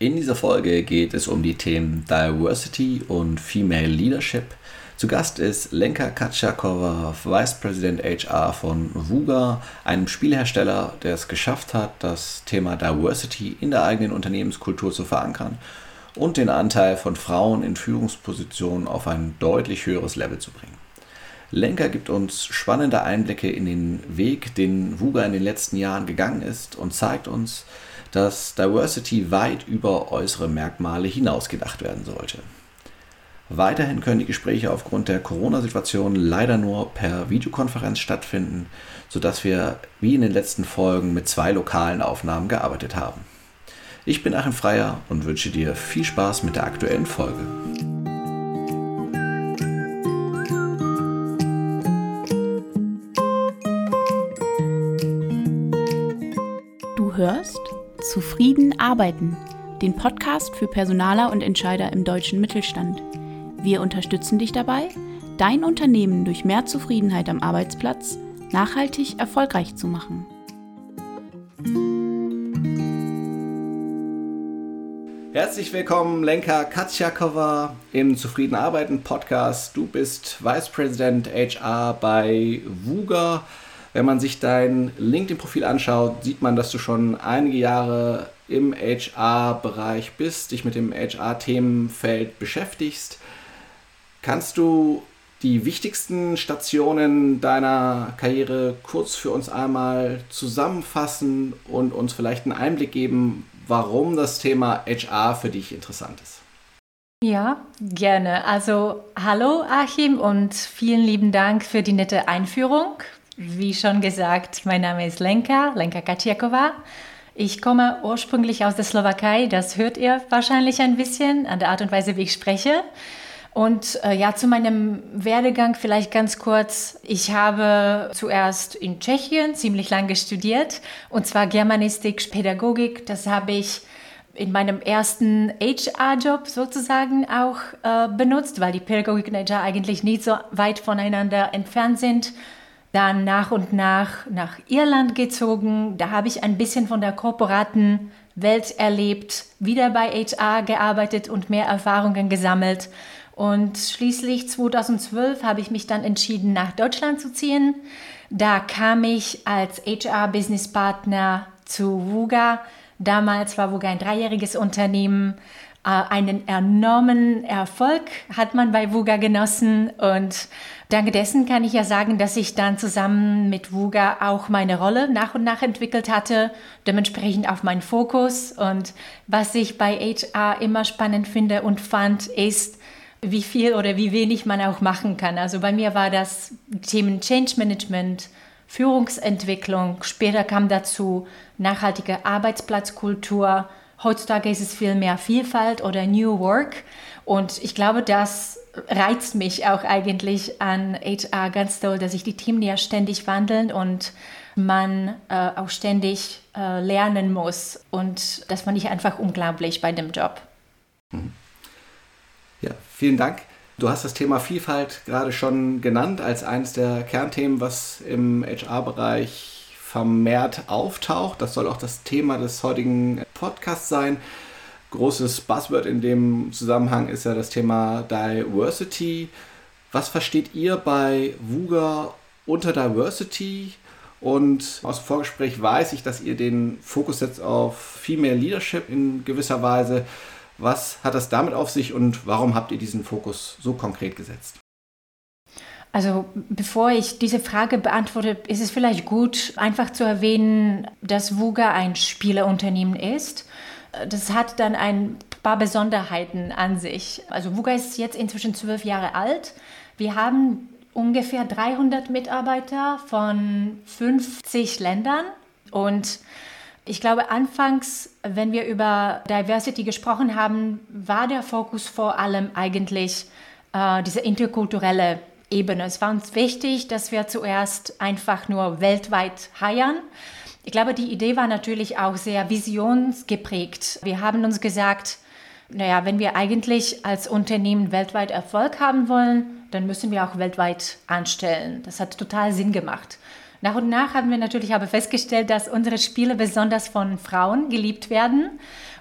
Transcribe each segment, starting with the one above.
In dieser Folge geht es um die Themen Diversity und Female Leadership. Zu Gast ist Lenka Katschakova, Vice President HR von VUGA, einem Spielhersteller, der es geschafft hat, das Thema Diversity in der eigenen Unternehmenskultur zu verankern und den Anteil von Frauen in Führungspositionen auf ein deutlich höheres Level zu bringen. Lenka gibt uns spannende Einblicke in den Weg, den VUGA in den letzten Jahren gegangen ist und zeigt uns, dass Diversity weit über äußere Merkmale hinaus gedacht werden sollte. Weiterhin können die Gespräche aufgrund der Corona-Situation leider nur per Videokonferenz stattfinden, sodass wir wie in den letzten Folgen mit zwei lokalen Aufnahmen gearbeitet haben. Ich bin Achim Freier und wünsche dir viel Spaß mit der aktuellen Folge. Du hörst Zufrieden arbeiten, den Podcast für Personaler und Entscheider im deutschen Mittelstand. Wir unterstützen dich dabei, dein Unternehmen durch mehr Zufriedenheit am Arbeitsplatz nachhaltig erfolgreich zu machen. Herzlich willkommen, Lenka Katschakova im Zufrieden Arbeiten Podcast. Du bist Vice President HR bei VUGA. Wenn man sich dein LinkedIn-Profil anschaut, sieht man, dass du schon einige Jahre im HR-Bereich bist, dich mit dem HR-Themenfeld beschäftigst. Kannst du die wichtigsten Stationen deiner Karriere kurz für uns einmal zusammenfassen und uns vielleicht einen Einblick geben, warum das Thema HR für dich interessant ist? Ja, gerne. Also hallo Achim und vielen lieben Dank für die nette Einführung. Wie schon gesagt, mein Name ist Lenka, Lenka Kaciakova. Ich komme ursprünglich aus der Slowakei, das hört ihr wahrscheinlich ein bisschen an der Art und Weise, wie ich spreche. Und äh, ja, zu meinem Werdegang vielleicht ganz kurz. Ich habe zuerst in Tschechien ziemlich lange studiert, und zwar Germanistik, Pädagogik. Das habe ich in meinem ersten HR-Job sozusagen auch äh, benutzt, weil die Pädagogik und HR eigentlich nicht so weit voneinander entfernt sind dann nach und nach nach Irland gezogen. Da habe ich ein bisschen von der korporaten Welt erlebt, wieder bei HR gearbeitet und mehr Erfahrungen gesammelt. Und schließlich 2012 habe ich mich dann entschieden, nach Deutschland zu ziehen. Da kam ich als HR-Business-Partner zu VUGA. Damals war VUGA ein dreijähriges Unternehmen. Äh, einen enormen Erfolg hat man bei VUGA genossen und Dank dessen kann ich ja sagen, dass ich dann zusammen mit Wuga auch meine Rolle nach und nach entwickelt hatte, dementsprechend auf meinen Fokus. Und was ich bei HR immer spannend finde und fand, ist, wie viel oder wie wenig man auch machen kann. Also bei mir war das Themen Change Management, Führungsentwicklung, später kam dazu nachhaltige Arbeitsplatzkultur. Heutzutage ist es viel mehr Vielfalt oder New Work. Und ich glaube, das reizt mich auch eigentlich an HR ganz toll, dass sich die Themen ja ständig wandeln und man äh, auch ständig äh, lernen muss. Und das fand ich einfach unglaublich bei dem Job. Mhm. Ja, vielen Dank. Du hast das Thema Vielfalt gerade schon genannt als eines der Kernthemen, was im HR-Bereich vermehrt auftaucht. Das soll auch das Thema des heutigen Podcasts sein großes Buzzword in dem Zusammenhang ist ja das Thema Diversity. Was versteht ihr bei VUGA unter Diversity? Und aus dem Vorgespräch weiß ich, dass ihr den Fokus setzt auf Female Leadership in gewisser Weise. Was hat das damit auf sich und warum habt ihr diesen Fokus so konkret gesetzt? Also bevor ich diese Frage beantworte, ist es vielleicht gut, einfach zu erwähnen, dass VUGA ein Spielerunternehmen ist das hat dann ein paar Besonderheiten an sich. Also Wuga ist jetzt inzwischen zwölf Jahre alt. Wir haben ungefähr 300 Mitarbeiter von 50 Ländern und ich glaube, anfangs, wenn wir über Diversity gesprochen haben, war der Fokus vor allem eigentlich äh, diese interkulturelle Ebene. Es war uns wichtig, dass wir zuerst einfach nur weltweit heiern. Ich glaube, die Idee war natürlich auch sehr visionsgeprägt. Wir haben uns gesagt, naja, wenn wir eigentlich als Unternehmen weltweit Erfolg haben wollen, dann müssen wir auch weltweit anstellen. Das hat total Sinn gemacht. Nach und nach haben wir natürlich aber festgestellt, dass unsere Spiele besonders von Frauen geliebt werden.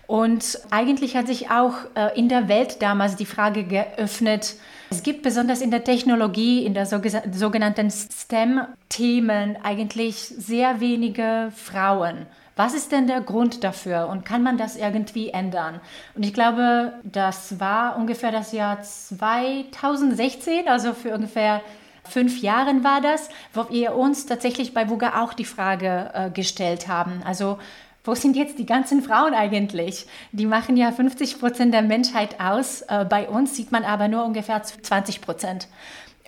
Und eigentlich hat sich auch äh, in der Welt damals die Frage geöffnet, es gibt besonders in der Technologie, in der sogenannten STEM-Themen eigentlich sehr wenige Frauen. Was ist denn der Grund dafür und kann man das irgendwie ändern? Und ich glaube, das war ungefähr das Jahr 2016, also für ungefähr fünf Jahren war das, wo wir uns tatsächlich bei VUGA auch die Frage äh, gestellt haben. Also wo sind jetzt die ganzen Frauen eigentlich? Die machen ja 50 Prozent der Menschheit aus. Äh, bei uns sieht man aber nur ungefähr 20 Prozent.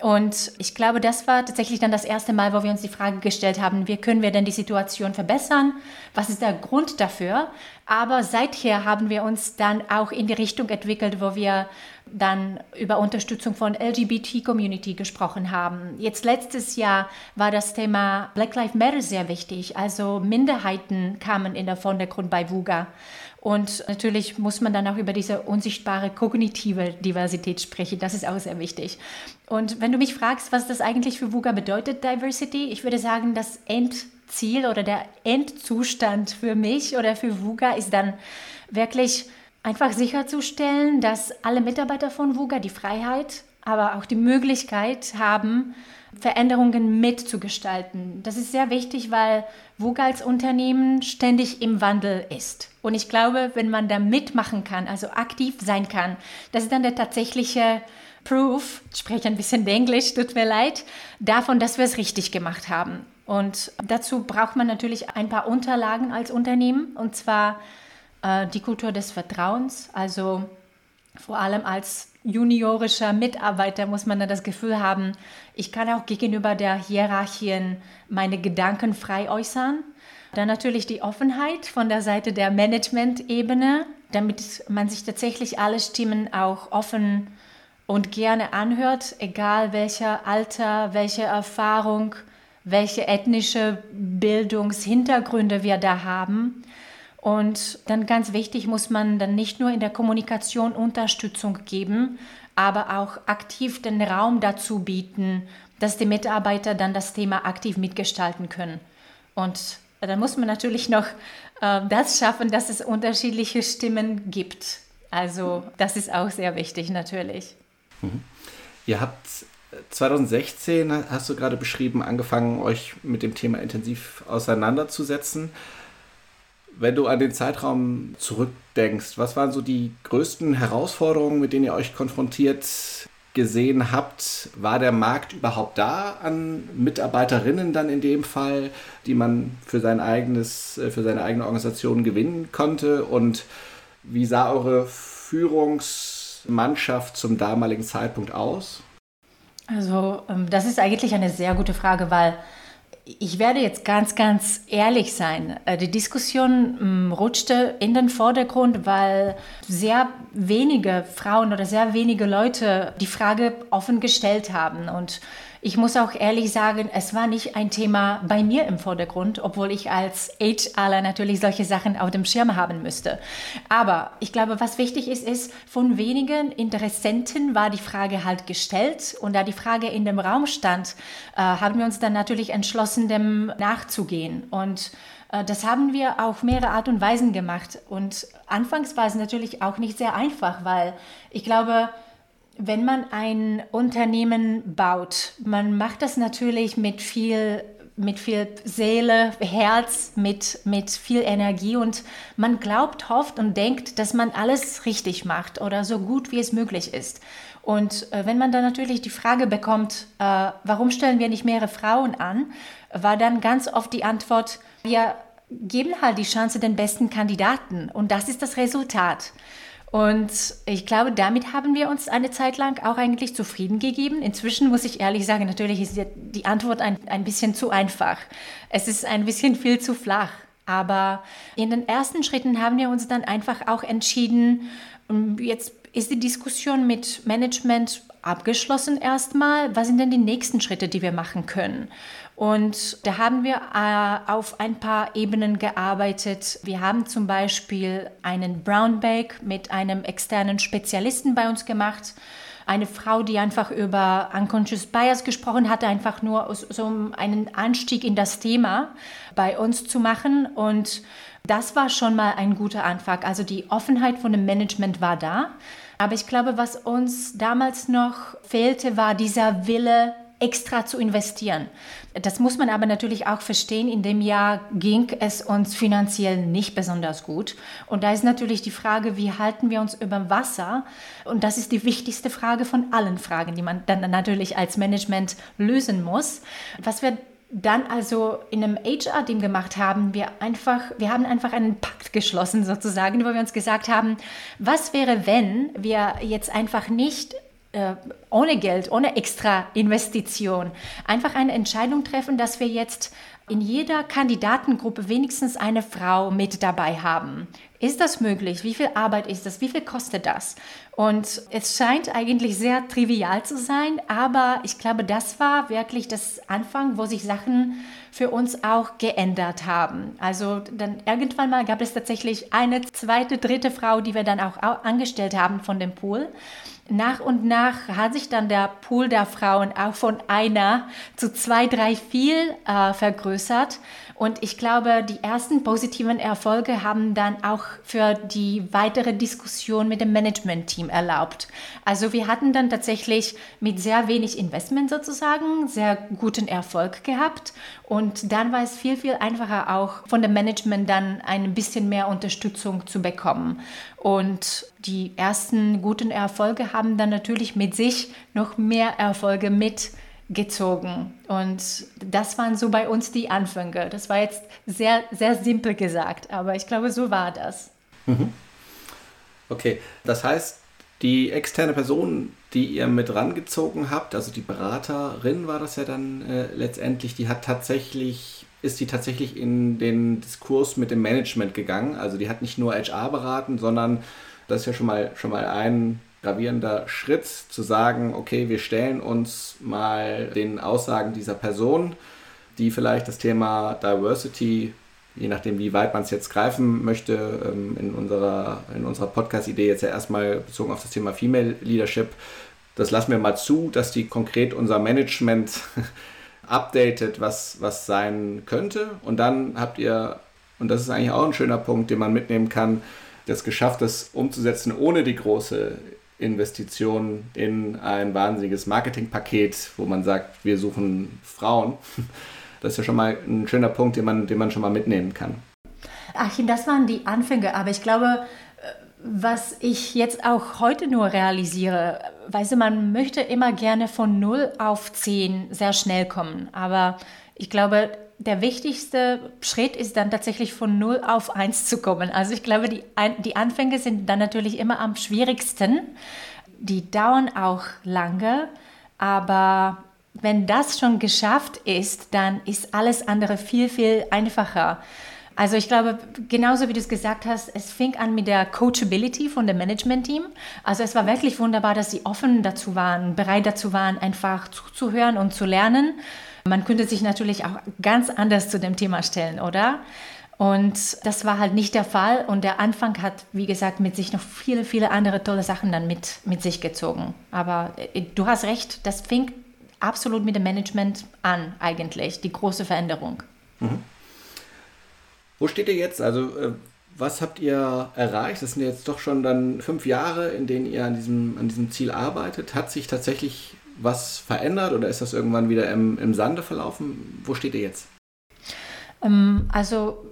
Und ich glaube, das war tatsächlich dann das erste Mal, wo wir uns die Frage gestellt haben, wie können wir denn die Situation verbessern? Was ist der Grund dafür? Aber seither haben wir uns dann auch in die Richtung entwickelt, wo wir dann über Unterstützung von LGBT-Community gesprochen haben. Jetzt letztes Jahr war das Thema Black Lives Matter sehr wichtig. Also Minderheiten kamen in der Vordergrund bei VUGA. Und natürlich muss man dann auch über diese unsichtbare kognitive Diversität sprechen. Das ist auch sehr wichtig. Und wenn du mich fragst, was das eigentlich für VUGA bedeutet, Diversity, ich würde sagen, das Endziel oder der Endzustand für mich oder für VUGA ist dann wirklich einfach sicherzustellen, dass alle Mitarbeiter von VUGA die Freiheit, aber auch die Möglichkeit haben, Veränderungen mitzugestalten. Das ist sehr wichtig, weil VUGA als Unternehmen ständig im Wandel ist. Und ich glaube, wenn man da mitmachen kann, also aktiv sein kann, das ist dann der tatsächliche Proof, ich spreche ein bisschen Englisch, tut mir leid, davon, dass wir es richtig gemacht haben. Und dazu braucht man natürlich ein paar Unterlagen als Unternehmen, und zwar die Kultur des Vertrauens, also vor allem als juniorischer Mitarbeiter muss man dann das Gefühl haben, ich kann auch gegenüber der Hierarchien meine Gedanken frei äußern. Dann natürlich die Offenheit von der Seite der Management-Ebene, damit man sich tatsächlich alle Stimmen auch offen und gerne anhört, egal welcher Alter, welche Erfahrung, welche ethnische Bildungshintergründe wir da haben. Und dann ganz wichtig muss man dann nicht nur in der Kommunikation Unterstützung geben, aber auch aktiv den Raum dazu bieten, dass die Mitarbeiter dann das Thema aktiv mitgestalten können. Und dann muss man natürlich noch äh, das schaffen, dass es unterschiedliche Stimmen gibt. Also das ist auch sehr wichtig natürlich. Mhm. Ihr habt 2016, hast du gerade beschrieben, angefangen, euch mit dem Thema intensiv auseinanderzusetzen. Wenn du an den Zeitraum zurückdenkst, was waren so die größten Herausforderungen, mit denen ihr euch konfrontiert gesehen habt? War der Markt überhaupt da an Mitarbeiterinnen dann in dem Fall, die man für sein eigenes, äh, für seine eigene Organisation gewinnen konnte? Und wie sah eure Führungsmannschaft zum damaligen Zeitpunkt aus? Also, ähm, das ist eigentlich eine sehr gute Frage, weil ich werde jetzt ganz, ganz ehrlich sein. Äh, die Diskussion mm, rutschte in den Vordergrund, weil sehr wenige Frauen oder sehr wenige Leute die Frage offen gestellt haben. Und ich muss auch ehrlich sagen, es war nicht ein Thema bei mir im Vordergrund, obwohl ich als HRler natürlich solche Sachen auf dem Schirm haben müsste. Aber ich glaube, was wichtig ist, ist, von wenigen Interessenten war die Frage halt gestellt und da die Frage in dem Raum stand, äh, haben wir uns dann natürlich entschlossen, dem nachzugehen. Und äh, das haben wir auf mehrere Art und Weisen gemacht. Und anfangs war es natürlich auch nicht sehr einfach, weil ich glaube, wenn man ein Unternehmen baut, man macht das natürlich mit viel mit viel Seele, Herz, mit, mit viel Energie und man glaubt, hofft und denkt, dass man alles richtig macht oder so gut wie es möglich ist. Und äh, wenn man dann natürlich die Frage bekommt, äh, warum stellen wir nicht mehrere Frauen an, war dann ganz oft die Antwort, wir geben halt die Chance den besten Kandidaten und das ist das Resultat. Und ich glaube, damit haben wir uns eine Zeit lang auch eigentlich zufrieden gegeben. Inzwischen muss ich ehrlich sagen, natürlich ist die Antwort ein, ein bisschen zu einfach. Es ist ein bisschen viel zu flach. Aber in den ersten Schritten haben wir uns dann einfach auch entschieden, jetzt ist die Diskussion mit Management abgeschlossen erstmal. Was sind denn die nächsten Schritte, die wir machen können? Und da haben wir äh, auf ein paar Ebenen gearbeitet. Wir haben zum Beispiel einen Brown Bake mit einem externen Spezialisten bei uns gemacht. Eine Frau, die einfach über Unconscious Bias gesprochen hat, einfach nur so einen Anstieg in das Thema bei uns zu machen. Und das war schon mal ein guter Anfang. Also die Offenheit von dem Management war da. Aber ich glaube, was uns damals noch fehlte, war dieser Wille, extra zu investieren. Das muss man aber natürlich auch verstehen. In dem Jahr ging es uns finanziell nicht besonders gut. Und da ist natürlich die Frage, wie halten wir uns über Wasser? Und das ist die wichtigste Frage von allen Fragen, die man dann natürlich als Management lösen muss. Was wir dann also in einem HR-Team gemacht haben, wir einfach, wir haben einfach einen Pakt geschlossen sozusagen, wo wir uns gesagt haben, was wäre, wenn wir jetzt einfach nicht ohne Geld, ohne extra Investition einfach eine Entscheidung treffen, dass wir jetzt in jeder Kandidatengruppe wenigstens eine Frau mit dabei haben. Ist das möglich? Wie viel Arbeit ist das? Wie viel kostet das? Und es scheint eigentlich sehr trivial zu sein, aber ich glaube, das war wirklich das Anfang, wo sich Sachen für uns auch geändert haben. Also dann irgendwann mal gab es tatsächlich eine zweite, dritte Frau, die wir dann auch angestellt haben von dem Pool. Nach und nach hat sich dann der Pool der Frauen auch von einer zu zwei, drei, vier äh, vergrößert. Und ich glaube, die ersten positiven Erfolge haben dann auch für die weitere Diskussion mit dem Management-Team erlaubt. Also wir hatten dann tatsächlich mit sehr wenig Investment sozusagen sehr guten Erfolg gehabt. Und dann war es viel, viel einfacher auch von dem Management dann ein bisschen mehr Unterstützung zu bekommen. Und die ersten guten Erfolge haben dann natürlich mit sich noch mehr Erfolge mit gezogen. Und das waren so bei uns die Anfänge. Das war jetzt sehr, sehr simpel gesagt, aber ich glaube, so war das. Mhm. Okay, das heißt, die externe Person, die ihr mit rangezogen habt, also die Beraterin war das ja dann äh, letztendlich, die hat tatsächlich, ist die tatsächlich in den Diskurs mit dem Management gegangen. Also die hat nicht nur HR beraten, sondern das ist ja schon mal, schon mal ein gravierender Schritt zu sagen, okay, wir stellen uns mal den Aussagen dieser Person, die vielleicht das Thema Diversity, je nachdem, wie weit man es jetzt greifen möchte, ähm, in unserer, in unserer Podcast-Idee jetzt ja erstmal bezogen auf das Thema Female Leadership, das lassen wir mal zu, dass die konkret unser Management updatet, was, was sein könnte. Und dann habt ihr, und das ist eigentlich auch ein schöner Punkt, den man mitnehmen kann, das geschafft, das umzusetzen, ohne die große Investition in ein wahnsinniges Marketingpaket, wo man sagt, wir suchen Frauen. Das ist ja schon mal ein schöner Punkt, den man, den man schon mal mitnehmen kann. Achim, das waren die Anfänge, aber ich glaube, was ich jetzt auch heute nur realisiere, weißt du, man möchte immer gerne von 0 auf 10 sehr schnell kommen, aber ich glaube, der wichtigste Schritt ist dann tatsächlich von 0 auf 1 zu kommen. Also ich glaube, die, die Anfänge sind dann natürlich immer am schwierigsten. Die dauern auch lange, aber wenn das schon geschafft ist, dann ist alles andere viel, viel einfacher. Also ich glaube, genauso wie du es gesagt hast, es fing an mit der Coachability von dem Management-Team. Also es war wirklich wunderbar, dass sie offen dazu waren, bereit dazu waren, einfach zuzuhören und zu lernen. Man könnte sich natürlich auch ganz anders zu dem Thema stellen, oder? Und das war halt nicht der Fall. Und der Anfang hat, wie gesagt, mit sich noch viele, viele andere tolle Sachen dann mit, mit sich gezogen. Aber äh, du hast recht, das fing absolut mit dem Management an, eigentlich, die große Veränderung. Mhm. Wo steht ihr jetzt? Also, äh, was habt ihr erreicht? Das sind jetzt doch schon dann fünf Jahre, in denen ihr an diesem, an diesem Ziel arbeitet. Hat sich tatsächlich was verändert oder ist das irgendwann wieder im, im Sande verlaufen? Wo steht ihr jetzt? Ähm, also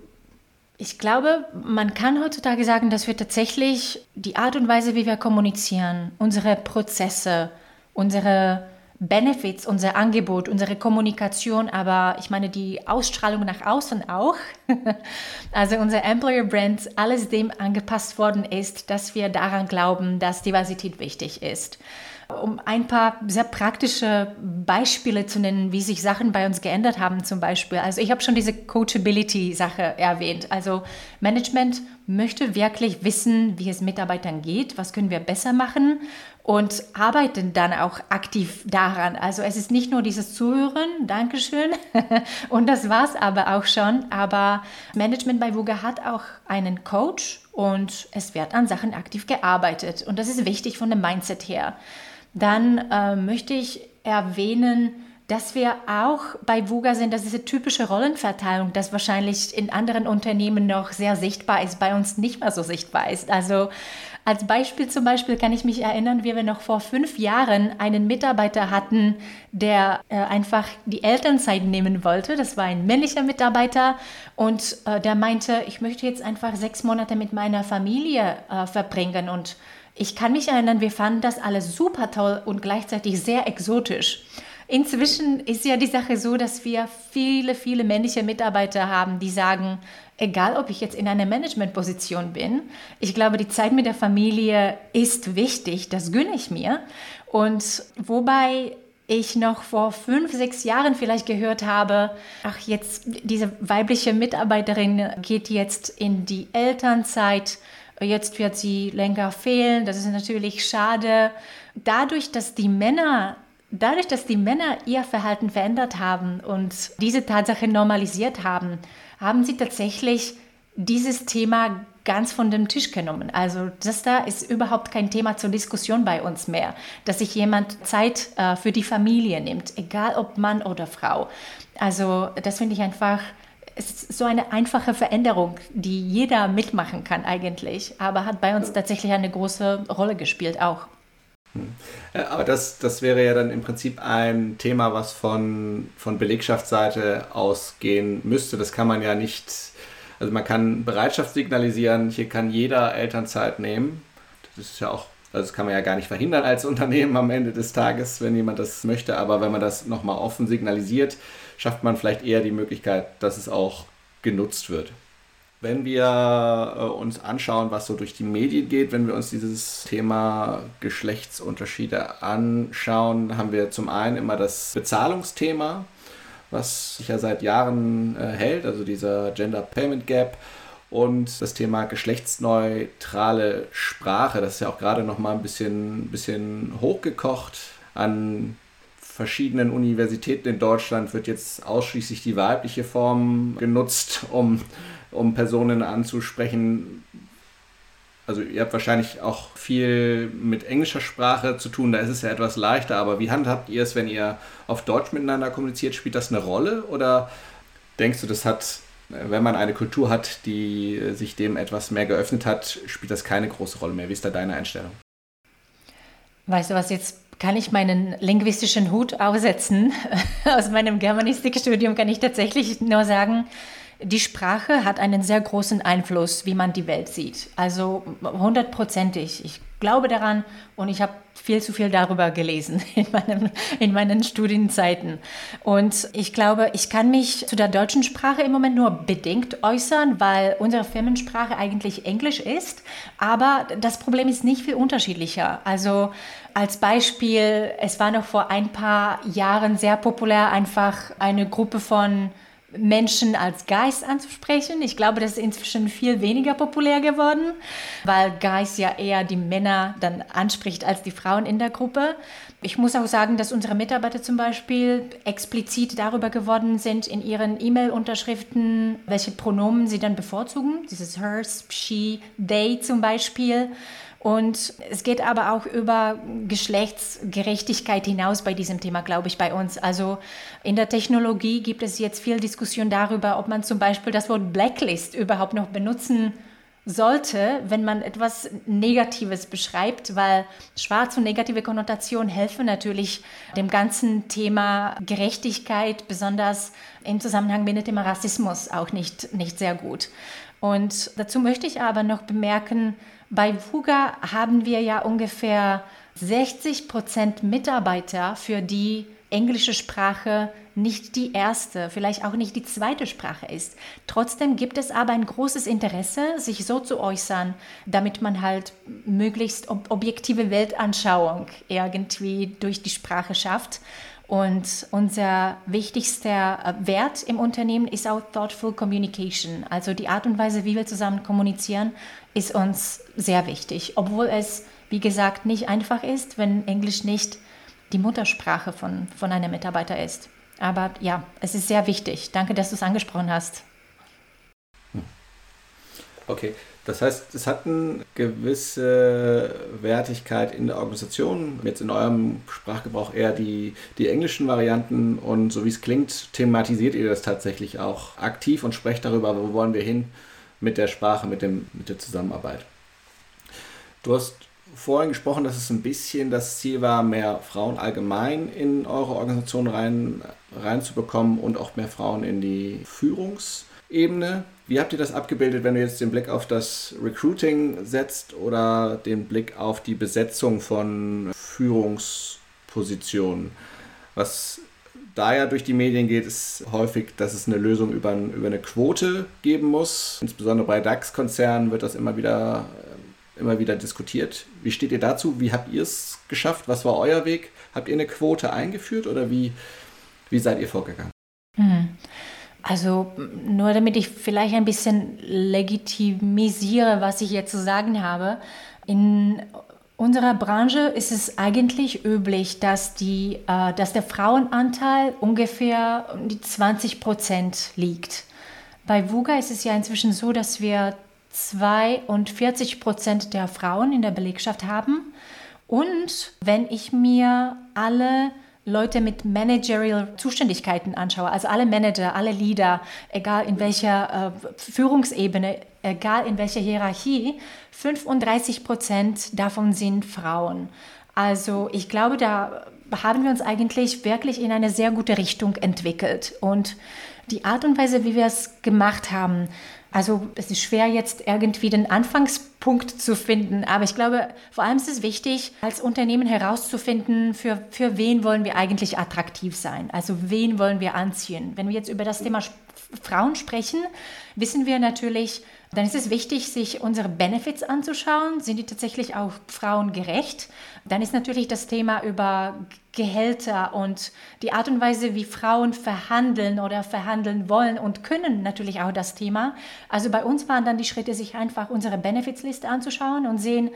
ich glaube, man kann heutzutage sagen, dass wir tatsächlich die Art und Weise, wie wir kommunizieren, unsere Prozesse, unsere Benefits, unser Angebot, unsere Kommunikation, aber ich meine die Ausstrahlung nach außen auch. also unser Employer Brand, alles dem angepasst worden ist, dass wir daran glauben, dass Diversität wichtig ist. Um ein paar sehr praktische Beispiele zu nennen, wie sich Sachen bei uns geändert haben zum Beispiel. Also ich habe schon diese Coachability-Sache erwähnt. Also Management möchte wirklich wissen, wie es Mitarbeitern geht, was können wir besser machen und arbeiten dann auch aktiv daran. Also es ist nicht nur dieses Zuhören, Dankeschön, und das war's aber auch schon. Aber Management bei Wuga hat auch einen Coach und es wird an Sachen aktiv gearbeitet. Und das ist wichtig von dem Mindset her. Dann äh, möchte ich erwähnen, dass wir auch bei VUGA sind, dass diese typische Rollenverteilung, das wahrscheinlich in anderen Unternehmen noch sehr sichtbar ist, bei uns nicht mehr so sichtbar ist. Also als Beispiel zum Beispiel kann ich mich erinnern, wie wir noch vor fünf Jahren einen Mitarbeiter hatten, der äh, einfach die Elternzeit nehmen wollte. Das war ein männlicher Mitarbeiter und äh, der meinte, ich möchte jetzt einfach sechs Monate mit meiner Familie äh, verbringen und ich kann mich erinnern, wir fanden das alles super toll und gleichzeitig sehr exotisch. Inzwischen ist ja die Sache so, dass wir viele, viele männliche Mitarbeiter haben, die sagen, egal ob ich jetzt in einer Managementposition bin, ich glaube, die Zeit mit der Familie ist wichtig, das gönne ich mir. Und wobei ich noch vor fünf, sechs Jahren vielleicht gehört habe, ach jetzt, diese weibliche Mitarbeiterin geht jetzt in die Elternzeit, jetzt wird sie länger fehlen, das ist natürlich schade. Dadurch, dass die Männer Dadurch, dass die Männer ihr Verhalten verändert haben und diese Tatsache normalisiert haben, haben sie tatsächlich dieses Thema ganz von dem Tisch genommen. Also das da ist überhaupt kein Thema zur Diskussion bei uns mehr, dass sich jemand Zeit äh, für die Familie nimmt, egal ob Mann oder Frau. Also das finde ich einfach so eine einfache Veränderung, die jeder mitmachen kann eigentlich, aber hat bei uns tatsächlich eine große Rolle gespielt auch. Aber das, das wäre ja dann im Prinzip ein Thema, was von, von Belegschaftsseite ausgehen müsste. Das kann man ja nicht, also man kann Bereitschaft signalisieren, hier kann jeder Elternzeit nehmen. Das ist ja auch, also das kann man ja gar nicht verhindern als Unternehmen am Ende des Tages, wenn jemand das möchte. Aber wenn man das nochmal offen signalisiert, schafft man vielleicht eher die Möglichkeit, dass es auch genutzt wird. Wenn wir äh, uns anschauen, was so durch die Medien geht, wenn wir uns dieses Thema Geschlechtsunterschiede anschauen, haben wir zum einen immer das Bezahlungsthema, was sich ja seit Jahren äh, hält, also dieser Gender Payment Gap und das Thema geschlechtsneutrale Sprache, das ist ja auch gerade noch mal ein bisschen, bisschen hochgekocht. An verschiedenen Universitäten in Deutschland wird jetzt ausschließlich die weibliche Form genutzt, um um Personen anzusprechen. Also ihr habt wahrscheinlich auch viel mit englischer Sprache zu tun, da ist es ja etwas leichter, aber wie handhabt ihr es, wenn ihr auf Deutsch miteinander kommuniziert? Spielt das eine Rolle oder denkst du, das hat, wenn man eine Kultur hat, die sich dem etwas mehr geöffnet hat, spielt das keine große Rolle mehr? Wie ist da deine Einstellung? Weißt du was, jetzt kann ich meinen linguistischen Hut aufsetzen. Aus meinem Germanistikstudium kann ich tatsächlich nur sagen, die Sprache hat einen sehr großen Einfluss, wie man die Welt sieht. Also hundertprozentig. Ich glaube daran und ich habe viel zu viel darüber gelesen in, meinem, in meinen Studienzeiten. Und ich glaube, ich kann mich zu der deutschen Sprache im Moment nur bedingt äußern, weil unsere Firmensprache eigentlich Englisch ist. Aber das Problem ist nicht viel unterschiedlicher. Also als Beispiel, es war noch vor ein paar Jahren sehr populär, einfach eine Gruppe von Menschen als Geist anzusprechen. Ich glaube, das ist inzwischen viel weniger populär geworden, weil Geist ja eher die Männer dann anspricht als die Frauen in der Gruppe. Ich muss auch sagen, dass unsere Mitarbeiter zum Beispiel explizit darüber geworden sind in ihren E-Mail-Unterschriften, welche Pronomen sie dann bevorzugen. Dieses hers, she, they zum Beispiel. Und es geht aber auch über Geschlechtsgerechtigkeit hinaus bei diesem Thema, glaube ich, bei uns. Also in der Technologie gibt es jetzt viel Diskussion darüber, ob man zum Beispiel das Wort Blacklist überhaupt noch benutzen sollte, wenn man etwas Negatives beschreibt, weil schwarze und negative Konnotationen helfen natürlich dem ganzen Thema Gerechtigkeit, besonders im Zusammenhang mit dem Thema Rassismus auch nicht, nicht sehr gut. Und dazu möchte ich aber noch bemerken, bei VUGA haben wir ja ungefähr 60 Prozent Mitarbeiter, für die englische Sprache nicht die erste, vielleicht auch nicht die zweite Sprache ist. Trotzdem gibt es aber ein großes Interesse, sich so zu äußern, damit man halt möglichst ob objektive Weltanschauung irgendwie durch die Sprache schafft. Und unser wichtigster äh, Wert im Unternehmen ist auch Thoughtful Communication. Also die Art und Weise, wie wir zusammen kommunizieren, ist uns sehr wichtig. Obwohl es, wie gesagt, nicht einfach ist, wenn Englisch nicht die Muttersprache von, von einem Mitarbeiter ist. Aber ja, es ist sehr wichtig. Danke, dass du es angesprochen hast. Okay, das heißt, es hat eine gewisse Wertigkeit in der Organisation. Jetzt in eurem Sprachgebrauch eher die, die englischen Varianten und so wie es klingt, thematisiert ihr das tatsächlich auch aktiv und sprecht darüber, wo wollen wir hin mit der Sprache, mit, dem, mit der Zusammenarbeit. Du hast vorhin gesprochen, dass es ein bisschen das Ziel war, mehr Frauen allgemein in eure Organisation rein, reinzubekommen und auch mehr Frauen in die Führungsebene. Wie habt ihr das abgebildet, wenn du jetzt den Blick auf das Recruiting setzt oder den Blick auf die Besetzung von Führungspositionen? Was da ja durch die Medien geht, ist häufig, dass es eine Lösung über, über eine Quote geben muss. Insbesondere bei DAX-Konzernen wird das immer wieder, äh, immer wieder diskutiert. Wie steht ihr dazu? Wie habt ihr es geschafft? Was war euer Weg? Habt ihr eine Quote eingeführt oder wie, wie seid ihr vorgegangen? Hm. Also nur damit ich vielleicht ein bisschen legitimisiere, was ich jetzt zu sagen habe. In unserer Branche ist es eigentlich üblich, dass, die, äh, dass der Frauenanteil ungefähr um die 20 Prozent liegt. Bei VUGA ist es ja inzwischen so, dass wir 42 Prozent der Frauen in der Belegschaft haben. Und wenn ich mir alle Leute mit Managerial Zuständigkeiten anschaue, also alle Manager, alle Leader, egal in welcher äh, Führungsebene, egal in welcher Hierarchie, 35 Prozent davon sind Frauen. Also ich glaube, da haben wir uns eigentlich wirklich in eine sehr gute Richtung entwickelt. Und die Art und Weise, wie wir es gemacht haben, also es ist schwer jetzt irgendwie den Anfangspunkt zu finden, aber ich glaube, vor allem ist es wichtig, als Unternehmen herauszufinden, für, für wen wollen wir eigentlich attraktiv sein, also wen wollen wir anziehen. Wenn wir jetzt über das Thema Frauen sprechen, wissen wir natürlich, dann ist es wichtig, sich unsere Benefits anzuschauen. Sind die tatsächlich auch frauengerecht? Dann ist natürlich das Thema über Gehälter und die Art und Weise, wie Frauen verhandeln oder verhandeln wollen und können, natürlich auch das Thema. Also bei uns waren dann die Schritte, sich einfach unsere Benefitsliste anzuschauen und sehen,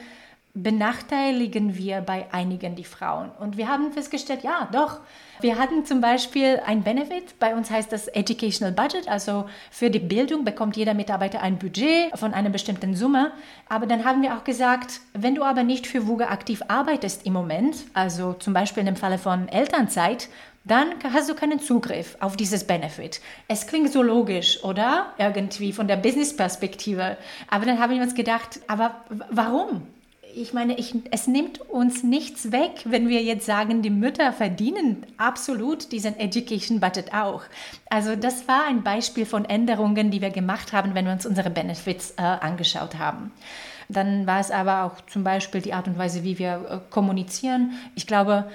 benachteiligen wir bei einigen die Frauen. Und wir haben festgestellt, ja, doch. Wir hatten zum Beispiel ein Benefit, bei uns heißt das Educational Budget, also für die Bildung bekommt jeder Mitarbeiter ein Budget von einer bestimmten Summe. Aber dann haben wir auch gesagt, wenn du aber nicht für WUGA aktiv arbeitest im Moment, also zum Beispiel im Falle von Elternzeit, dann hast du keinen Zugriff auf dieses Benefit. Es klingt so logisch, oder? Irgendwie von der Business-Perspektive. Aber dann haben wir uns gedacht, aber warum? Ich meine, ich, es nimmt uns nichts weg, wenn wir jetzt sagen, die Mütter verdienen absolut diesen Education Budget auch. Also das war ein Beispiel von Änderungen, die wir gemacht haben, wenn wir uns unsere Benefits äh, angeschaut haben. Dann war es aber auch zum Beispiel die Art und Weise, wie wir äh, kommunizieren. Ich glaube,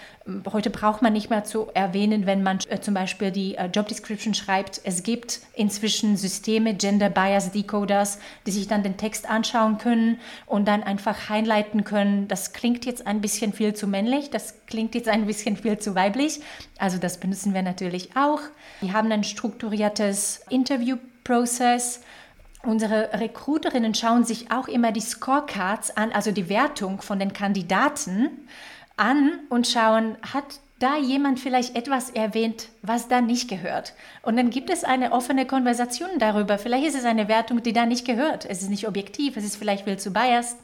heute braucht man nicht mehr zu erwähnen, wenn man äh, zum Beispiel die äh, Job Description schreibt. Es gibt inzwischen Systeme, Gender Bias Decoders, die sich dann den Text anschauen können und dann einfach highlighten können. Das klingt jetzt ein bisschen viel zu männlich, das klingt jetzt ein bisschen viel zu weiblich. Also das benutzen wir natürlich auch. Wir haben ein strukturiertes Interview-Prozess Unsere Recruiterinnen schauen sich auch immer die Scorecards an, also die Wertung von den Kandidaten an und schauen, hat da jemand vielleicht etwas erwähnt, was da nicht gehört. Und dann gibt es eine offene Konversation darüber. Vielleicht ist es eine Wertung, die da nicht gehört. Es ist nicht objektiv, es ist vielleicht viel zu biased.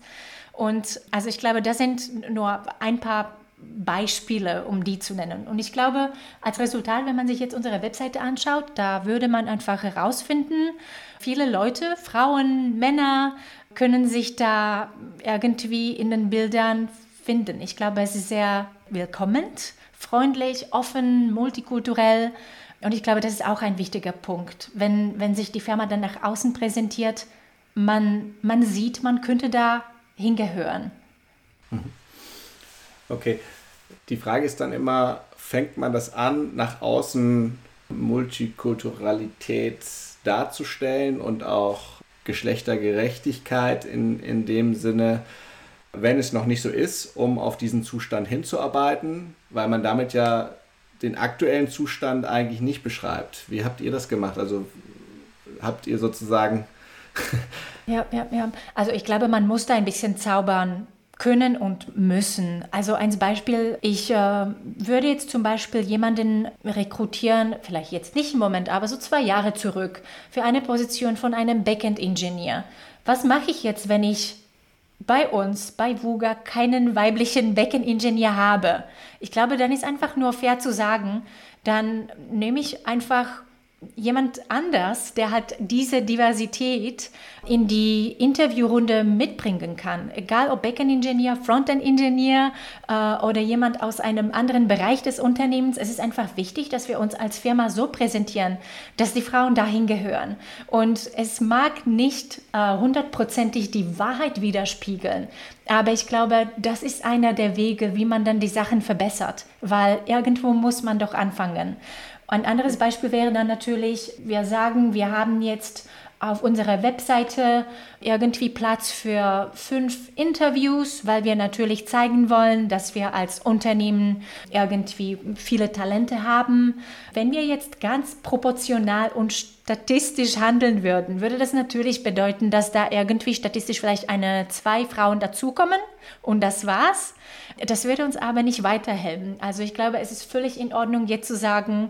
Und also ich glaube, das sind nur ein paar Beispiele, um die zu nennen. Und ich glaube, als Resultat, wenn man sich jetzt unsere Webseite anschaut, da würde man einfach herausfinden, viele Leute, Frauen, Männer, können sich da irgendwie in den Bildern finden. Ich glaube, es ist sehr willkommen, freundlich, offen, multikulturell. Und ich glaube, das ist auch ein wichtiger Punkt. Wenn, wenn sich die Firma dann nach außen präsentiert, man, man sieht, man könnte da hingehören. Mhm. Okay, die Frage ist dann immer, fängt man das an, nach außen Multikulturalität darzustellen und auch Geschlechtergerechtigkeit in, in dem Sinne, wenn es noch nicht so ist, um auf diesen Zustand hinzuarbeiten, weil man damit ja den aktuellen Zustand eigentlich nicht beschreibt. Wie habt ihr das gemacht? Also habt ihr sozusagen. ja, ja, ja. Also ich glaube, man muss da ein bisschen zaubern können und müssen. Also ein Beispiel, ich äh, würde jetzt zum Beispiel jemanden rekrutieren, vielleicht jetzt nicht im Moment, aber so zwei Jahre zurück, für eine Position von einem Backend-Ingenieur. Was mache ich jetzt, wenn ich bei uns, bei VUGA, keinen weiblichen Backend-Ingenieur habe? Ich glaube, dann ist einfach nur fair zu sagen, dann nehme ich einfach jemand anders, der halt diese Diversität in die Interviewrunde mitbringen kann. Egal ob Backend-Ingenieur, Frontend-Ingenieur äh, oder jemand aus einem anderen Bereich des Unternehmens. Es ist einfach wichtig, dass wir uns als Firma so präsentieren, dass die Frauen dahin gehören. Und es mag nicht äh, hundertprozentig die Wahrheit widerspiegeln, aber ich glaube, das ist einer der Wege, wie man dann die Sachen verbessert, weil irgendwo muss man doch anfangen. Ein anderes Beispiel wäre dann natürlich, wir sagen, wir haben jetzt auf unserer Webseite irgendwie Platz für fünf Interviews, weil wir natürlich zeigen wollen, dass wir als Unternehmen irgendwie viele Talente haben. Wenn wir jetzt ganz proportional und statistisch handeln würden, würde das natürlich bedeuten, dass da irgendwie statistisch vielleicht eine, zwei Frauen dazukommen und das war's. Das würde uns aber nicht weiterhelfen. Also ich glaube, es ist völlig in Ordnung, jetzt zu sagen,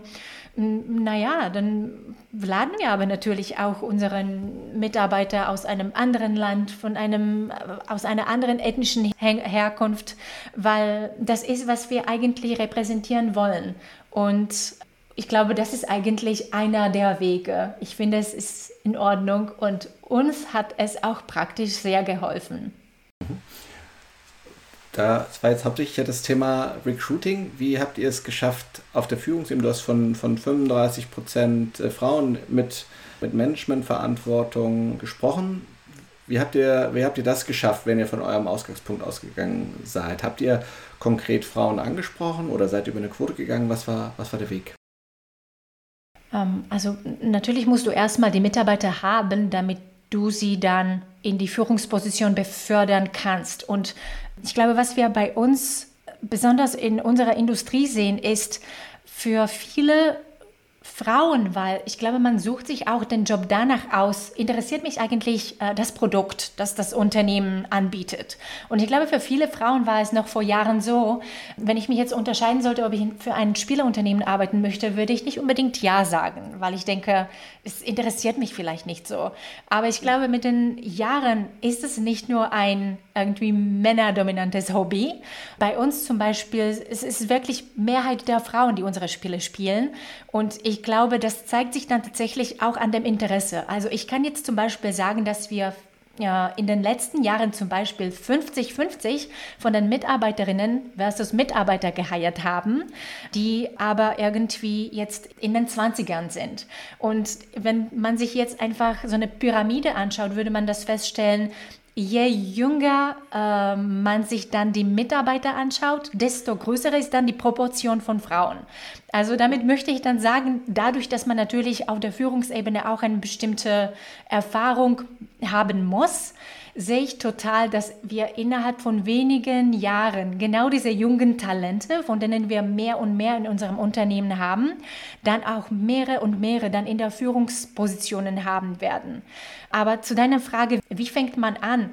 naja, dann laden wir aber natürlich auch unseren Mitarbeiter aus einem anderen Land, von einem, aus einer anderen ethnischen Herkunft, weil das ist, was wir eigentlich repräsentieren wollen. Und ich glaube, das ist eigentlich einer der Wege. Ich finde, es ist in Ordnung und uns hat es auch praktisch sehr geholfen. Das war jetzt hauptsächlich das Thema Recruiting. Wie habt ihr es geschafft, auf der Führungsebene, du hast von, von 35 Prozent äh, Frauen mit, mit Managementverantwortung gesprochen. Wie habt, ihr, wie habt ihr das geschafft, wenn ihr von eurem Ausgangspunkt ausgegangen seid? Habt ihr konkret Frauen angesprochen oder seid ihr über eine Quote gegangen? Was war, was war der Weg? Ähm, also natürlich musst du erstmal die Mitarbeiter haben, damit du sie dann in die Führungsposition befördern kannst. Und ich glaube, was wir bei uns besonders in unserer Industrie sehen, ist für viele Frauen, weil ich glaube, man sucht sich auch den Job danach aus, interessiert mich eigentlich äh, das Produkt, das das Unternehmen anbietet. Und ich glaube, für viele Frauen war es noch vor Jahren so, wenn ich mich jetzt unterscheiden sollte, ob ich für ein Spieleunternehmen arbeiten möchte, würde ich nicht unbedingt Ja sagen, weil ich denke, es interessiert mich vielleicht nicht so. Aber ich glaube, mit den Jahren ist es nicht nur ein irgendwie männerdominantes Hobby. Bei uns zum Beispiel, es ist wirklich Mehrheit der Frauen, die unsere Spiele spielen. Und ich glaube, das zeigt sich dann tatsächlich auch an dem Interesse. Also ich kann jetzt zum Beispiel sagen, dass wir ja, in den letzten Jahren zum Beispiel 50-50 von den Mitarbeiterinnen versus Mitarbeiter geheiert haben, die aber irgendwie jetzt in den 20ern sind. Und wenn man sich jetzt einfach so eine Pyramide anschaut, würde man das feststellen, je jünger äh, man sich dann die Mitarbeiter anschaut, desto größer ist dann die Proportion von Frauen. Also damit möchte ich dann sagen, dadurch, dass man natürlich auf der Führungsebene auch eine bestimmte Erfahrung haben muss, sehe ich total, dass wir innerhalb von wenigen Jahren genau diese jungen Talente, von denen wir mehr und mehr in unserem Unternehmen haben, dann auch mehrere und mehrere dann in der Führungspositionen haben werden. Aber zu deiner Frage, wie fängt man an?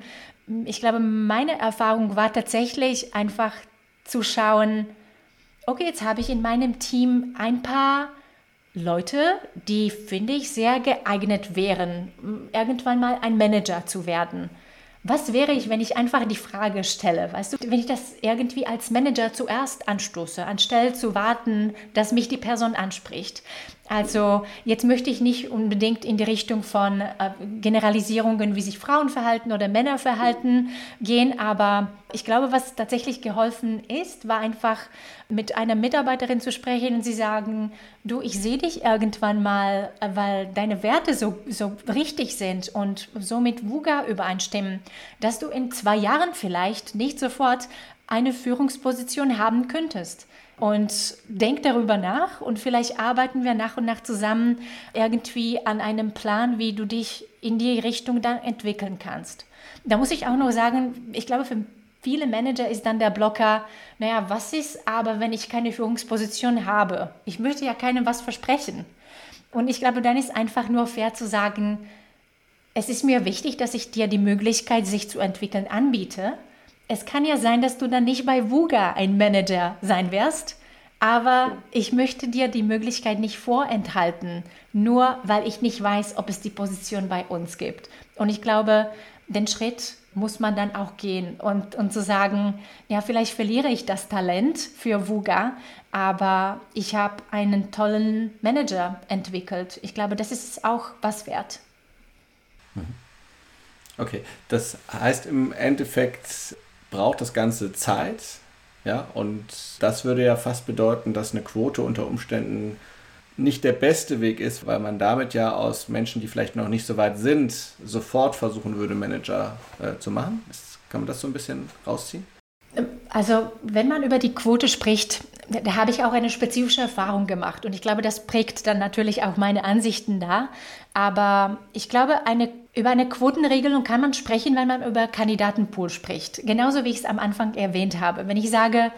Ich glaube, meine Erfahrung war tatsächlich einfach zu schauen, okay, jetzt habe ich in meinem Team ein paar Leute, die, finde ich, sehr geeignet wären, irgendwann mal ein Manager zu werden. Was wäre ich, wenn ich einfach die Frage stelle? Weißt du, wenn ich das irgendwie als Manager zuerst anstoße, anstelle zu warten, dass mich die Person anspricht. Also jetzt möchte ich nicht unbedingt in die Richtung von äh, Generalisierungen, wie sich Frauen verhalten oder Männer verhalten, gehen, aber ich glaube, was tatsächlich geholfen ist, war einfach mit einer Mitarbeiterin zu sprechen und sie sagen, du, ich sehe dich irgendwann mal, weil deine Werte so, so richtig sind und so mit WUGA übereinstimmen, dass du in zwei Jahren vielleicht nicht sofort eine Führungsposition haben könntest. Und denk darüber nach und vielleicht arbeiten wir nach und nach zusammen irgendwie an einem Plan, wie du dich in die Richtung dann entwickeln kannst. Da muss ich auch noch sagen, ich glaube, für viele Manager ist dann der Blocker, naja, was ist aber, wenn ich keine Führungsposition habe? Ich möchte ja keinem was versprechen. Und ich glaube, dann ist einfach nur fair zu sagen, es ist mir wichtig, dass ich dir die Möglichkeit, sich zu entwickeln, anbiete. Es kann ja sein, dass du dann nicht bei VUGA ein Manager sein wirst, aber ich möchte dir die Möglichkeit nicht vorenthalten, nur weil ich nicht weiß, ob es die Position bei uns gibt. Und ich glaube, den Schritt muss man dann auch gehen und, und zu sagen, ja, vielleicht verliere ich das Talent für VUGA, aber ich habe einen tollen Manager entwickelt. Ich glaube, das ist auch was wert. Mhm. Okay, das heißt im Endeffekt braucht das Ganze Zeit, ja, und das würde ja fast bedeuten, dass eine Quote unter Umständen nicht der beste Weg ist, weil man damit ja aus Menschen, die vielleicht noch nicht so weit sind, sofort versuchen würde, Manager äh, zu machen. Kann man das so ein bisschen rausziehen? Also wenn man über die Quote spricht, da habe ich auch eine spezifische Erfahrung gemacht und ich glaube, das prägt dann natürlich auch meine Ansichten da. Aber ich glaube, eine, über eine Quotenregelung kann man sprechen, wenn man über Kandidatenpool spricht. Genauso wie ich es am Anfang erwähnt habe. Wenn ich sage,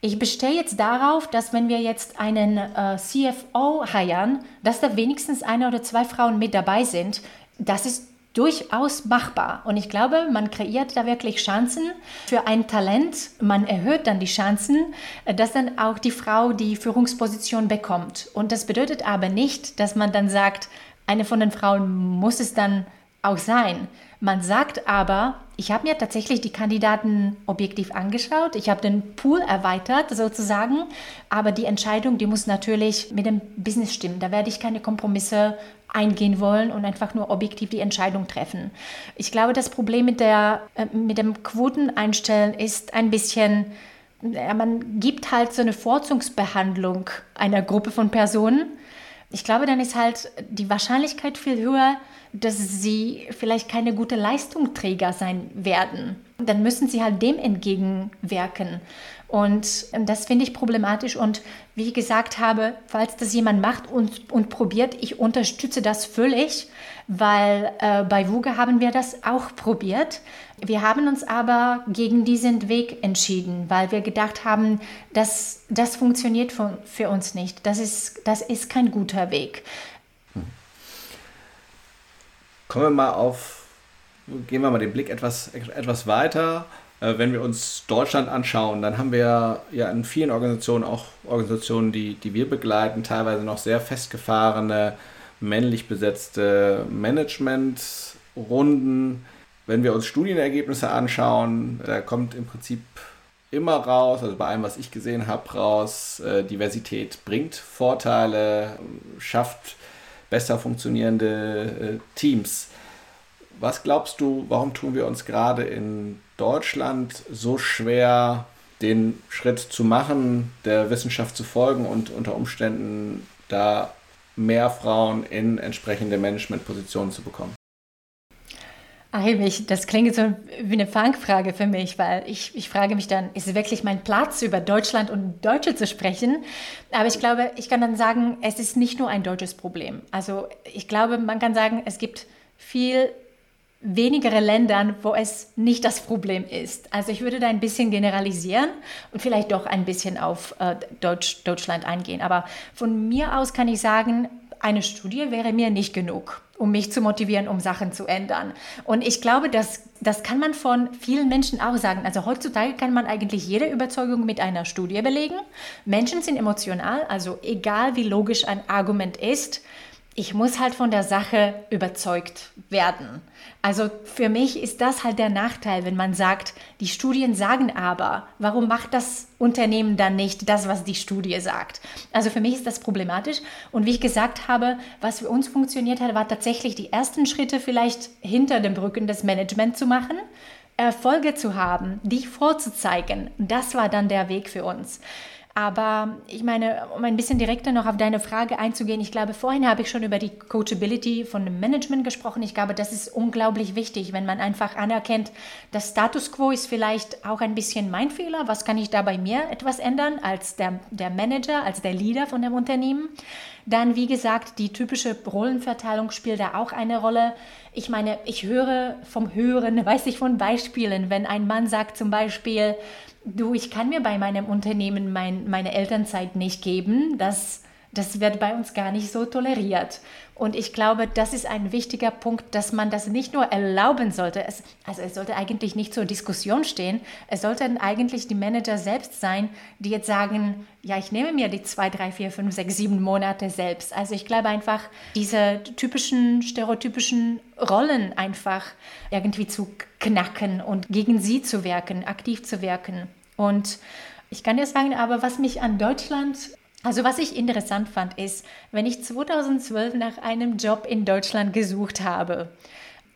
ich bestehe jetzt darauf, dass wenn wir jetzt einen äh, CFO heiern, dass da wenigstens eine oder zwei Frauen mit dabei sind. Das ist durchaus machbar. Und ich glaube, man kreiert da wirklich Chancen für ein Talent. Man erhöht dann die Chancen, äh, dass dann auch die Frau die Führungsposition bekommt. Und das bedeutet aber nicht, dass man dann sagt, eine von den Frauen muss es dann auch sein. Man sagt aber, ich habe mir tatsächlich die Kandidaten objektiv angeschaut, ich habe den Pool erweitert sozusagen, aber die Entscheidung, die muss natürlich mit dem Business stimmen. Da werde ich keine Kompromisse eingehen wollen und einfach nur objektiv die Entscheidung treffen. Ich glaube, das Problem mit, der, äh, mit dem Quoteneinstellen ist ein bisschen, ja, man gibt halt so eine Vorzugsbehandlung einer Gruppe von Personen. Ich glaube, dann ist halt die Wahrscheinlichkeit viel höher, dass sie vielleicht keine gute Leistungsträger sein werden. Dann müssen sie halt dem entgegenwirken. Und das finde ich problematisch. Und wie ich gesagt habe, falls das jemand macht und, und probiert, ich unterstütze das völlig, weil äh, bei Wuga haben wir das auch probiert. Wir haben uns aber gegen diesen Weg entschieden, weil wir gedacht haben, dass das funktioniert für, für uns nicht. Das ist, das ist kein guter Weg. Kommen wir mal auf, gehen wir mal den Blick etwas, etwas weiter äh, wenn wir uns Deutschland anschauen, dann haben wir ja in vielen Organisationen auch Organisationen, die, die wir begleiten, teilweise noch sehr festgefahrene, männlich besetzte Managementrunden. Wenn wir uns Studienergebnisse anschauen, da kommt im Prinzip immer raus, also bei allem, was ich gesehen habe, raus, äh, Diversität bringt Vorteile, schafft besser funktionierende äh, Teams. Was glaubst du, warum tun wir uns gerade in Deutschland so schwer, den Schritt zu machen, der Wissenschaft zu folgen und unter Umständen da mehr Frauen in entsprechende Managementpositionen zu bekommen? Eigentlich, das klingt so wie eine Fangfrage für mich, weil ich, ich frage mich dann, ist es wirklich mein Platz, über Deutschland und Deutsche zu sprechen? Aber ich glaube, ich kann dann sagen, es ist nicht nur ein deutsches Problem. Also ich glaube, man kann sagen, es gibt viel wenigere Ländern, wo es nicht das Problem ist. Also ich würde da ein bisschen generalisieren und vielleicht doch ein bisschen auf äh, Deutsch, Deutschland eingehen. Aber von mir aus kann ich sagen, eine Studie wäre mir nicht genug, um mich zu motivieren, um Sachen zu ändern. Und ich glaube, das, das kann man von vielen Menschen auch sagen. Also heutzutage kann man eigentlich jede Überzeugung mit einer Studie belegen. Menschen sind emotional, also egal wie logisch ein Argument ist, ich muss halt von der Sache überzeugt werden. Also für mich ist das halt der Nachteil, wenn man sagt, die Studien sagen aber, warum macht das Unternehmen dann nicht das, was die Studie sagt? Also für mich ist das problematisch. Und wie ich gesagt habe, was für uns funktioniert hat, war tatsächlich die ersten Schritte vielleicht hinter dem Brücken des Management zu machen. Erfolge zu haben, die vorzuzeigen. Das war dann der Weg für uns. Aber ich meine, um ein bisschen direkter noch auf deine Frage einzugehen, ich glaube, vorhin habe ich schon über die Coachability von dem Management gesprochen. Ich glaube, das ist unglaublich wichtig, wenn man einfach anerkennt, das Status quo ist vielleicht auch ein bisschen mein Fehler. Was kann ich da bei mir etwas ändern als der, der Manager, als der Leader von dem Unternehmen? Dann, wie gesagt, die typische Rollenverteilung spielt da auch eine Rolle. Ich meine, ich höre vom Hören, weiß ich von Beispielen, wenn ein Mann sagt zum Beispiel, du, ich kann mir bei meinem Unternehmen mein, meine Elternzeit nicht geben, das das wird bei uns gar nicht so toleriert. Und ich glaube, das ist ein wichtiger Punkt, dass man das nicht nur erlauben sollte. Es, also es sollte eigentlich nicht zur Diskussion stehen. Es sollten eigentlich die Manager selbst sein, die jetzt sagen, ja, ich nehme mir die zwei, drei, vier, fünf, sechs, sieben Monate selbst. Also ich glaube einfach, diese typischen, stereotypischen Rollen einfach irgendwie zu knacken und gegen sie zu wirken, aktiv zu wirken. Und ich kann dir sagen, aber was mich an Deutschland also was ich interessant fand, ist, wenn ich 2012 nach einem Job in Deutschland gesucht habe,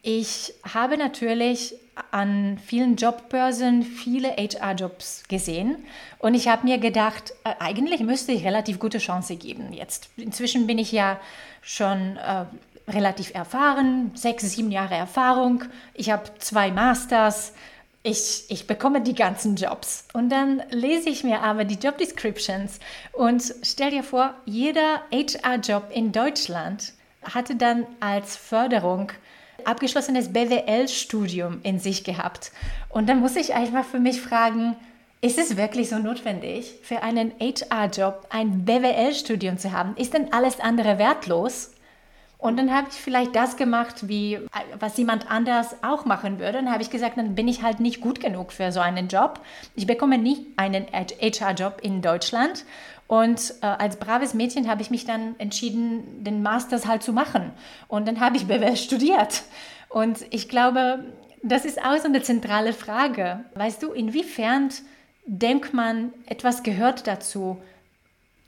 ich habe natürlich an vielen Jobbörsen viele HR-Jobs gesehen und ich habe mir gedacht, äh, eigentlich müsste ich relativ gute Chance geben jetzt. Inzwischen bin ich ja schon äh, relativ erfahren, sechs, sieben Jahre Erfahrung. Ich habe zwei Masters ich, ich bekomme die ganzen Jobs. Und dann lese ich mir aber die Job Descriptions und stell dir vor, jeder HR-Job in Deutschland hatte dann als Förderung abgeschlossenes BWL-Studium in sich gehabt. Und dann muss ich einfach für mich fragen, ist es wirklich so notwendig, für einen HR-Job ein BWL-Studium zu haben? Ist denn alles andere wertlos? Und dann habe ich vielleicht das gemacht, wie was jemand anders auch machen würde. Dann habe ich gesagt, dann bin ich halt nicht gut genug für so einen Job. Ich bekomme nicht einen HR-Job in Deutschland. Und äh, als braves Mädchen habe ich mich dann entschieden, den Masters halt zu machen. Und dann habe ich BWL studiert. Und ich glaube, das ist auch so eine zentrale Frage. Weißt du, inwiefern denkt man, etwas gehört dazu,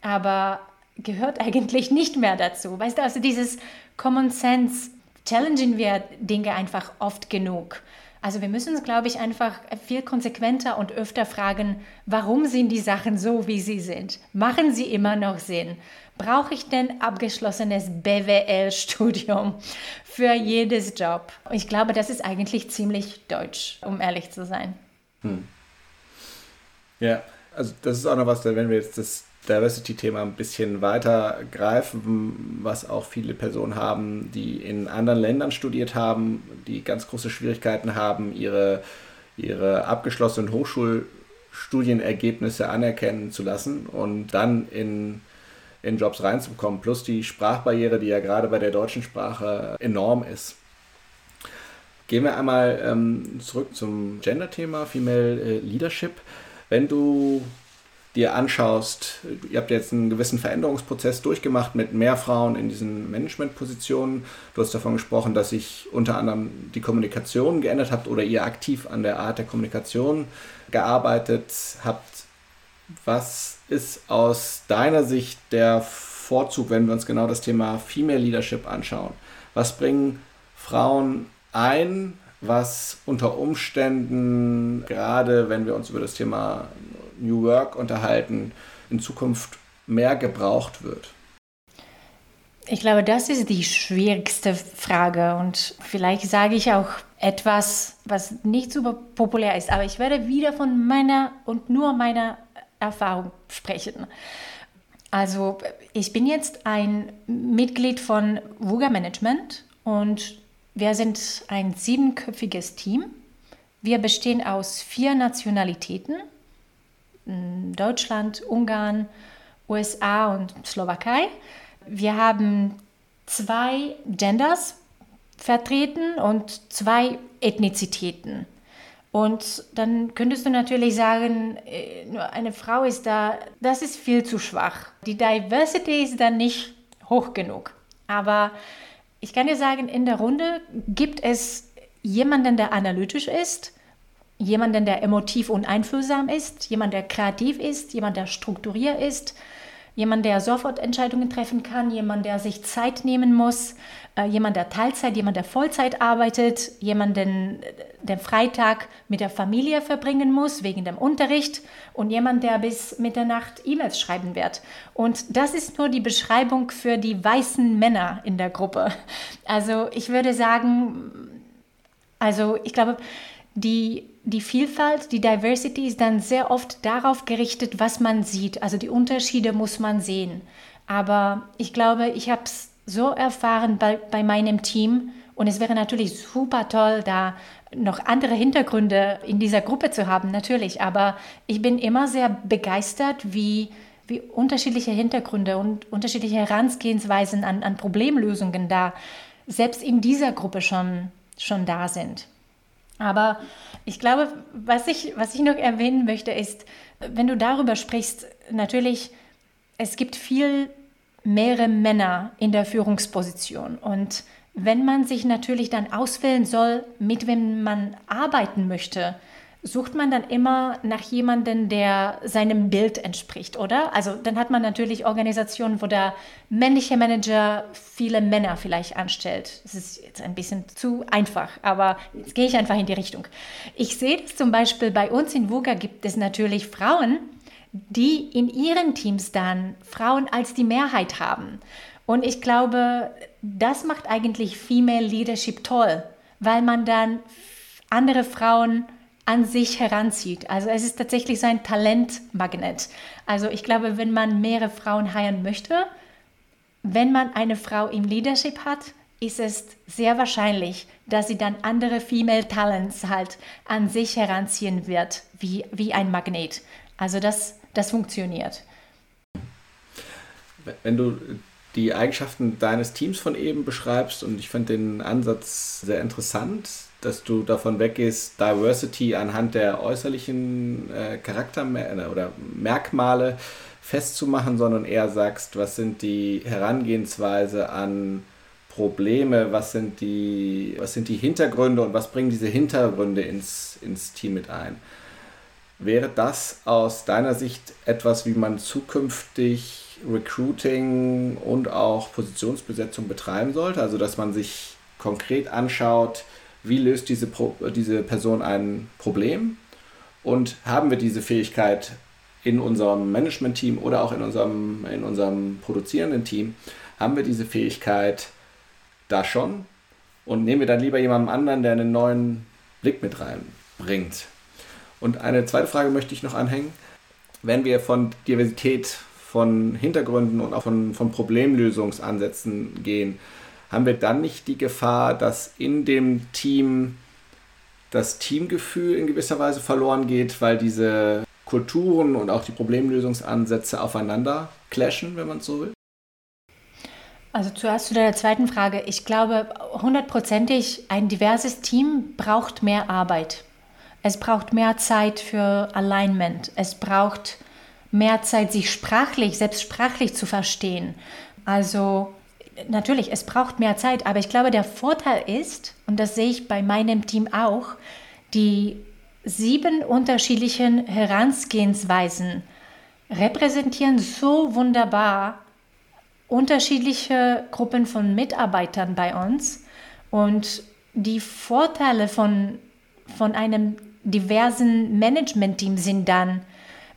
aber gehört eigentlich nicht mehr dazu. Weißt du, also dieses Common Sense challengen wir Dinge einfach oft genug. Also wir müssen uns, glaube ich, einfach viel konsequenter und öfter fragen, warum sind die Sachen so, wie sie sind? Machen sie immer noch Sinn? Brauche ich denn abgeschlossenes BWL-Studium für jedes Job? Ich glaube, das ist eigentlich ziemlich deutsch, um ehrlich zu sein. Hm. Ja, also das ist auch noch was, wenn wir jetzt das Diversity-Thema ein bisschen weiter greifen, was auch viele Personen haben, die in anderen Ländern studiert haben, die ganz große Schwierigkeiten haben, ihre, ihre abgeschlossenen Hochschulstudienergebnisse anerkennen zu lassen und dann in, in Jobs reinzubekommen, plus die Sprachbarriere, die ja gerade bei der deutschen Sprache enorm ist. Gehen wir einmal ähm, zurück zum Gender-Thema, Female äh, Leadership. Wenn du dir anschaust, ihr habt jetzt einen gewissen Veränderungsprozess durchgemacht mit mehr Frauen in diesen Managementpositionen. Du hast davon gesprochen, dass sich unter anderem die Kommunikation geändert habt oder ihr aktiv an der Art der Kommunikation gearbeitet habt. Was ist aus deiner Sicht der Vorzug, wenn wir uns genau das Thema Female Leadership anschauen? Was bringen Frauen ein, was unter Umständen, gerade wenn wir uns über das Thema New Work unterhalten, in Zukunft mehr gebraucht wird? Ich glaube, das ist die schwierigste Frage und vielleicht sage ich auch etwas, was nicht super populär ist, aber ich werde wieder von meiner und nur meiner Erfahrung sprechen. Also ich bin jetzt ein Mitglied von Wuga Management und wir sind ein siebenköpfiges Team. Wir bestehen aus vier Nationalitäten Deutschland, Ungarn, USA und Slowakei. Wir haben zwei Genders vertreten und zwei Ethnizitäten. Und dann könntest du natürlich sagen, äh, nur eine Frau ist da, das ist viel zu schwach. Die Diversity ist dann nicht hoch genug. Aber ich kann dir sagen, in der Runde gibt es jemanden, der analytisch ist, jemanden, der emotiv und einfühlsam ist, jemand, der kreativ ist, jemand, der strukturiert ist, jemand, der sofort Entscheidungen treffen kann, jemand, der sich Zeit nehmen muss, äh, jemand, der Teilzeit, jemand, der Vollzeit arbeitet, jemand, den, der Freitag mit der Familie verbringen muss wegen dem Unterricht und jemand, der bis Mitternacht E-Mails schreiben wird. Und das ist nur die Beschreibung für die weißen Männer in der Gruppe. Also ich würde sagen, also ich glaube, die, die Vielfalt, die Diversity ist dann sehr oft darauf gerichtet, was man sieht. Also die Unterschiede muss man sehen. Aber ich glaube, ich habe es so erfahren bei, bei meinem Team und es wäre natürlich super toll, da noch andere Hintergründe in dieser Gruppe zu haben, natürlich. Aber ich bin immer sehr begeistert, wie, wie unterschiedliche Hintergründe und unterschiedliche Herangehensweisen an, an Problemlösungen da selbst in dieser Gruppe schon, schon da sind. Aber ich glaube, was ich, was ich noch erwähnen möchte, ist, wenn du darüber sprichst, natürlich, es gibt viel mehrere Männer in der Führungsposition. Und wenn man sich natürlich dann auswählen soll, mit wem man arbeiten möchte, sucht man dann immer nach jemandem, der seinem Bild entspricht, oder? Also dann hat man natürlich Organisationen, wo der männliche Manager viele Männer vielleicht anstellt. Das ist jetzt ein bisschen zu einfach, aber jetzt gehe ich einfach in die Richtung. Ich sehe das zum Beispiel bei uns in VUGA gibt es natürlich Frauen, die in ihren Teams dann Frauen als die Mehrheit haben. Und ich glaube, das macht eigentlich Female Leadership toll, weil man dann andere Frauen an sich heranzieht. Also es ist tatsächlich so ein Talentmagnet. Also ich glaube, wenn man mehrere Frauen heiren möchte, wenn man eine Frau im Leadership hat, ist es sehr wahrscheinlich, dass sie dann andere Female Talents halt an sich heranziehen wird, wie, wie ein Magnet. Also das, das funktioniert. Wenn du die Eigenschaften deines Teams von eben beschreibst und ich fand den Ansatz sehr interessant, dass du davon weggehst, Diversity anhand der äußerlichen äh, Charakter äh, oder Merkmale festzumachen, sondern eher sagst, was sind die Herangehensweise an Probleme, was sind die, was sind die Hintergründe und was bringen diese Hintergründe ins, ins Team mit ein. Wäre das aus deiner Sicht etwas, wie man zukünftig Recruiting und auch Positionsbesetzung betreiben sollte? Also, dass man sich konkret anschaut, wie löst diese, Pro diese Person ein Problem und haben wir diese Fähigkeit in unserem Management-Team oder auch in unserem, in unserem produzierenden Team, haben wir diese Fähigkeit da schon und nehmen wir dann lieber jemanden anderen, der einen neuen Blick mit reinbringt. Und eine zweite Frage möchte ich noch anhängen. Wenn wir von Diversität, von Hintergründen und auch von, von Problemlösungsansätzen gehen, haben wir dann nicht die Gefahr, dass in dem Team das Teamgefühl in gewisser Weise verloren geht, weil diese Kulturen und auch die Problemlösungsansätze aufeinander clashen, wenn man so will? Also zuerst zu der zweiten Frage. Ich glaube, hundertprozentig ein diverses Team braucht mehr Arbeit. Es braucht mehr Zeit für Alignment. Es braucht mehr Zeit, sich sprachlich, selbst sprachlich zu verstehen. Also natürlich, es braucht mehr Zeit, aber ich glaube, der Vorteil ist, und das sehe ich bei meinem Team auch, die sieben unterschiedlichen Herangehensweisen repräsentieren so wunderbar unterschiedliche Gruppen von Mitarbeitern bei uns. Und die Vorteile von, von einem diversen Management-Team sind dann,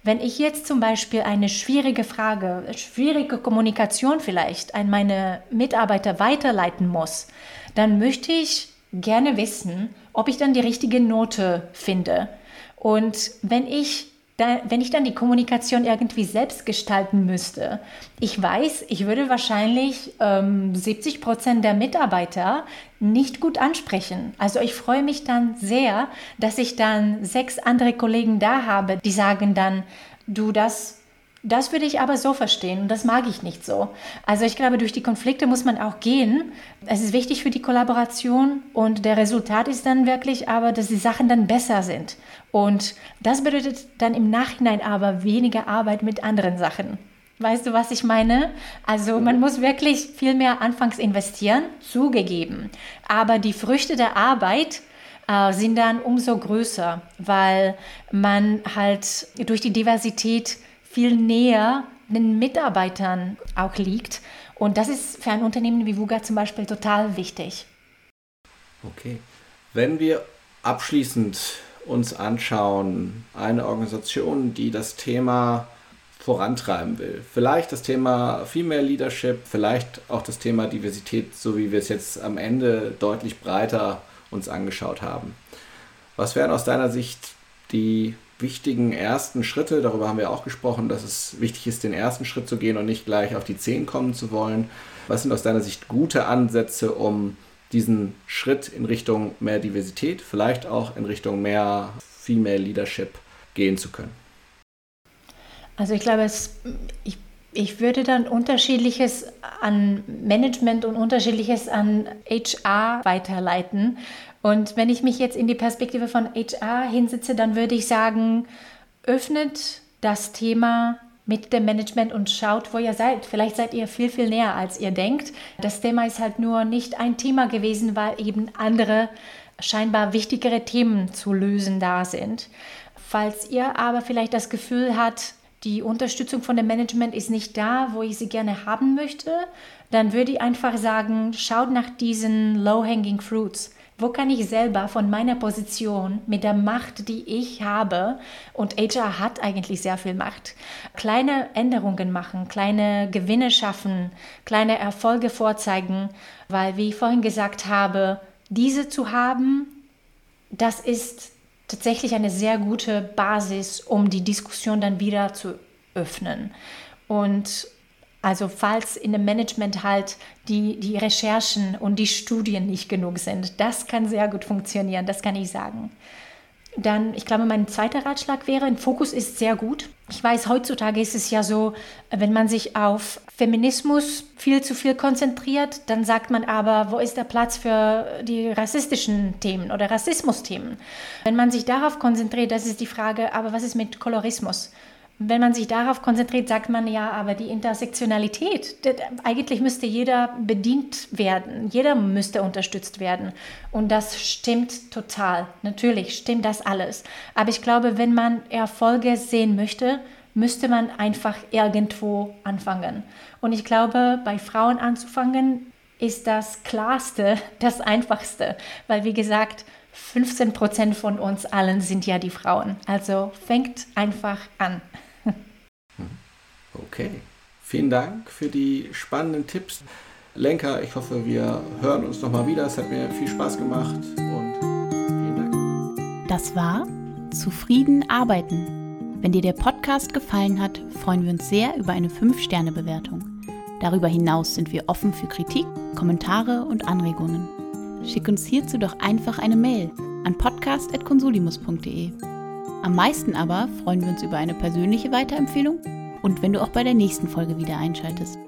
wenn ich jetzt zum Beispiel eine schwierige Frage, schwierige Kommunikation vielleicht an meine Mitarbeiter weiterleiten muss, dann möchte ich gerne wissen, ob ich dann die richtige Note finde. Und wenn ich da, wenn ich dann die Kommunikation irgendwie selbst gestalten müsste, ich weiß, ich würde wahrscheinlich ähm, 70 Prozent der Mitarbeiter nicht gut ansprechen. Also ich freue mich dann sehr, dass ich dann sechs andere Kollegen da habe, die sagen dann, du, das das würde ich aber so verstehen und das mag ich nicht so. Also ich glaube, durch die Konflikte muss man auch gehen. Es ist wichtig für die Kollaboration und der Resultat ist dann wirklich aber, dass die Sachen dann besser sind. Und das bedeutet dann im Nachhinein aber weniger Arbeit mit anderen Sachen. Weißt du, was ich meine? Also man muss wirklich viel mehr anfangs investieren, zugegeben. Aber die Früchte der Arbeit äh, sind dann umso größer, weil man halt durch die Diversität viel näher den Mitarbeitern auch liegt. Und das ist für ein Unternehmen wie VUGA zum Beispiel total wichtig. Okay. Wenn wir abschließend uns anschauen, eine Organisation, die das Thema vorantreiben will. Vielleicht das Thema Female Leadership, vielleicht auch das Thema Diversität, so wie wir es jetzt am Ende deutlich breiter uns angeschaut haben. Was wären aus deiner Sicht die wichtigen ersten Schritte, darüber haben wir auch gesprochen, dass es wichtig ist, den ersten Schritt zu gehen und nicht gleich auf die Zehn kommen zu wollen. Was sind aus deiner Sicht gute Ansätze, um diesen Schritt in Richtung mehr Diversität, vielleicht auch in Richtung mehr Female Leadership gehen zu können? Also ich glaube, es, ich, ich würde dann unterschiedliches an Management und unterschiedliches an HR weiterleiten. Und wenn ich mich jetzt in die Perspektive von HR hinsetze, dann würde ich sagen, öffnet das Thema mit dem Management und schaut, wo ihr seid. Vielleicht seid ihr viel, viel näher, als ihr denkt. Das Thema ist halt nur nicht ein Thema gewesen, weil eben andere scheinbar wichtigere Themen zu lösen da sind. Falls ihr aber vielleicht das Gefühl habt, die Unterstützung von dem Management ist nicht da, wo ich sie gerne haben möchte, dann würde ich einfach sagen, schaut nach diesen low-hanging fruits. Wo kann ich selber von meiner Position mit der Macht, die ich habe, und HR hat eigentlich sehr viel Macht, kleine Änderungen machen, kleine Gewinne schaffen, kleine Erfolge vorzeigen, weil, wie ich vorhin gesagt habe, diese zu haben, das ist tatsächlich eine sehr gute Basis, um die Diskussion dann wieder zu öffnen. Und also falls in dem Management halt die, die Recherchen und die Studien nicht genug sind, das kann sehr gut funktionieren, das kann ich sagen. Dann, ich glaube, mein zweiter Ratschlag wäre, ein Fokus ist sehr gut. Ich weiß, heutzutage ist es ja so, wenn man sich auf Feminismus viel zu viel konzentriert, dann sagt man aber, wo ist der Platz für die rassistischen Themen oder Rassismusthemen? Wenn man sich darauf konzentriert, das ist die Frage, aber was ist mit Kolorismus? Wenn man sich darauf konzentriert, sagt man ja, aber die Intersektionalität, eigentlich müsste jeder bedient werden, jeder müsste unterstützt werden. Und das stimmt total. Natürlich stimmt das alles. Aber ich glaube, wenn man Erfolge sehen möchte, müsste man einfach irgendwo anfangen. Und ich glaube, bei Frauen anzufangen, ist das Klarste, das Einfachste. Weil, wie gesagt, 15 Prozent von uns allen sind ja die Frauen. Also fängt einfach an. Okay. Vielen Dank für die spannenden Tipps. Lenker, ich hoffe, wir hören uns nochmal wieder. Es hat mir viel Spaß gemacht und vielen Dank. Das war Zufrieden arbeiten. Wenn dir der Podcast gefallen hat, freuen wir uns sehr über eine 5-Sterne-Bewertung. Darüber hinaus sind wir offen für Kritik, Kommentare und Anregungen. Schick uns hierzu doch einfach eine Mail an podcast.consulimus.de. Am meisten aber freuen wir uns über eine persönliche Weiterempfehlung und wenn du auch bei der nächsten Folge wieder einschaltest.